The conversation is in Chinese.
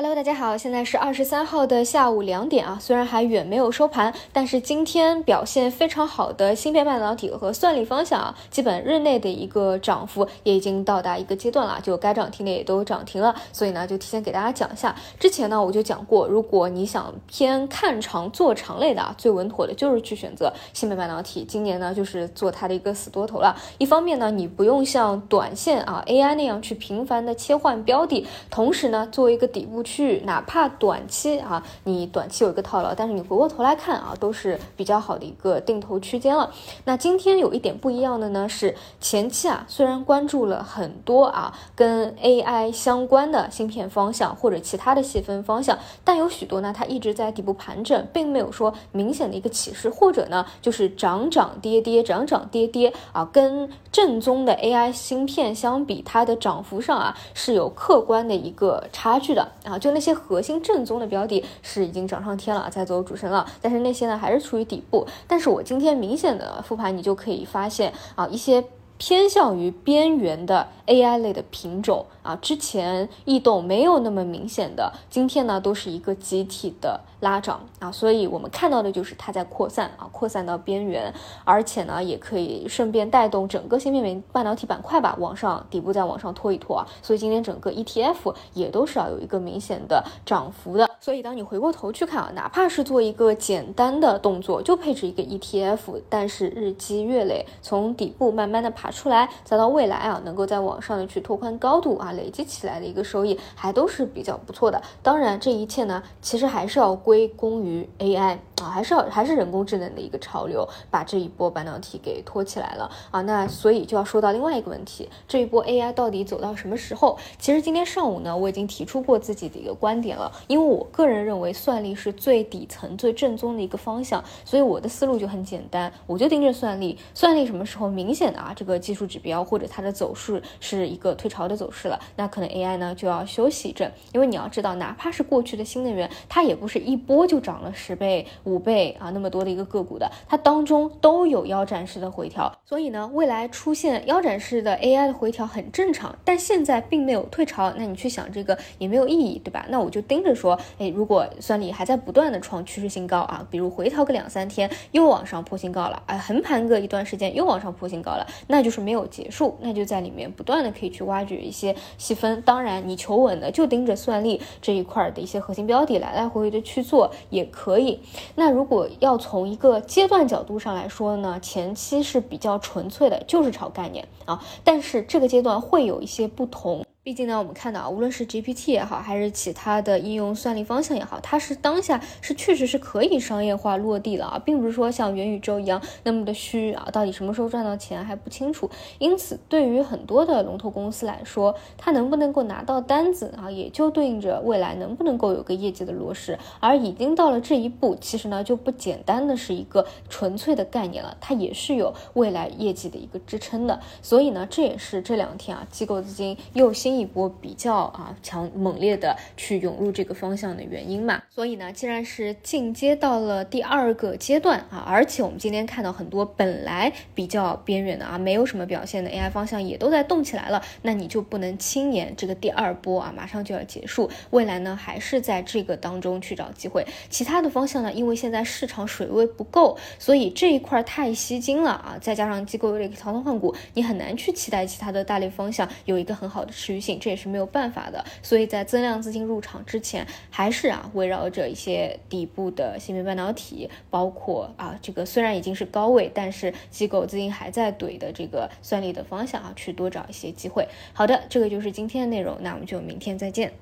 Hello，大家好，现在是二十三号的下午两点啊，虽然还远没有收盘，但是今天表现非常好的芯片半导体和算力方向啊，基本日内的一个涨幅也已经到达一个阶段了，就该涨停的也都涨停了，所以呢，就提前给大家讲一下。之前呢，我就讲过，如果你想偏看长做长类的啊，最稳妥的就是去选择芯片半导体，今年呢就是做它的一个死多头了。一方面呢，你不用像短线啊 AI 那样去频繁的切换标的，同时呢，作为一个底部。去哪怕短期啊，你短期有一个套牢，但是你回过头来看啊，都是比较好的一个定投区间了。那今天有一点不一样的呢，是前期啊，虽然关注了很多啊跟 AI 相关的芯片方向或者其他的细分方向，但有许多呢，它一直在底部盘整，并没有说明显的一个起势，或者呢就是涨涨跌跌，涨涨跌跌啊，跟正宗的 AI 芯片相比，它的涨幅上啊是有客观的一个差距的啊。就那些核心正宗的标的是已经涨上天了，在走主升了，但是那些呢还是处于底部。但是我今天明显的复盘，你就可以发现啊，一些偏向于边缘的 AI 类的品种啊，之前异动没有那么明显的，今天呢都是一个集体的。拉涨啊，所以我们看到的就是它在扩散啊，扩散到边缘，而且呢，也可以顺便带动整个芯片半导体板块吧，往上底部再往上拖一拖啊。所以今天整个 ETF 也都是要有一个明显的涨幅的。所以当你回过头去看啊，哪怕是做一个简单的动作，就配置一个 ETF，但是日积月累，从底部慢慢的爬出来，再到未来啊，能够在网上去拓宽高度啊，累积起来的一个收益还都是比较不错的。当然，这一切呢，其实还是要。归功于 AI 啊，还是要还是人工智能的一个潮流，把这一波半导体给托起来了啊。那所以就要说到另外一个问题，这一波 AI 到底走到什么时候？其实今天上午呢，我已经提出过自己的一个观点了，因为我个人认为算力是最底层、最正宗的一个方向，所以我的思路就很简单，我就盯着算力，算力什么时候明显的啊这个技术指标或者它的走势是一个退潮的走势了，那可能 AI 呢就要休息一阵，因为你要知道，哪怕是过去的新能源，它也不是一。波就涨了十倍、五倍啊，那么多的一个个股的，它当中都有腰斩式的回调，所以呢，未来出现腰斩式的 AI 的回调很正常，但现在并没有退潮，那你去想这个也没有意义，对吧？那我就盯着说，哎，如果算力还在不断的创趋势新高啊，比如回调个两三天又往上破新高了，哎，横盘个一段时间又往上破新高了，那就是没有结束，那就在里面不断的可以去挖掘一些细分，当然你求稳的就盯着算力这一块的一些核心标的来来回回的去。做也可以。那如果要从一个阶段角度上来说呢，前期是比较纯粹的，就是炒概念啊。但是这个阶段会有一些不同。毕竟呢，我们看到，无论是 GPT 也好，还是其他的应用算力方向也好，它是当下是确实是可以商业化落地了啊，并不是说像元宇宙一样那么的虚啊，到底什么时候赚到钱还不清楚。因此，对于很多的龙头公司来说，它能不能够拿到单子啊，也就对应着未来能不能够有个业绩的落实。而已经到了这一步，其实呢就不简单的是一个纯粹的概念了，它也是有未来业绩的一个支撑的。所以呢，这也是这两天啊，机构资金又新。一波比较啊强猛烈的去涌入这个方向的原因嘛，所以呢，既然是进阶到了第二个阶段啊，而且我们今天看到很多本来比较边缘的啊，没有什么表现的 AI 方向也都在动起来了，那你就不能轻言这个第二波啊马上就要结束，未来呢还是在这个当中去找机会。其他的方向呢，因为现在市场水位不够，所以这一块太吸金了啊，再加上机构有点个淘淘换股，你很难去期待其他的大类方向有一个很好的持续这也是没有办法的，所以在增量资金入场之前，还是啊围绕着一些底部的芯片半导体，包括啊这个虽然已经是高位，但是机构资金还在怼的这个算力的方向啊，去多找一些机会。好的，这个就是今天的内容，那我们就明天再见。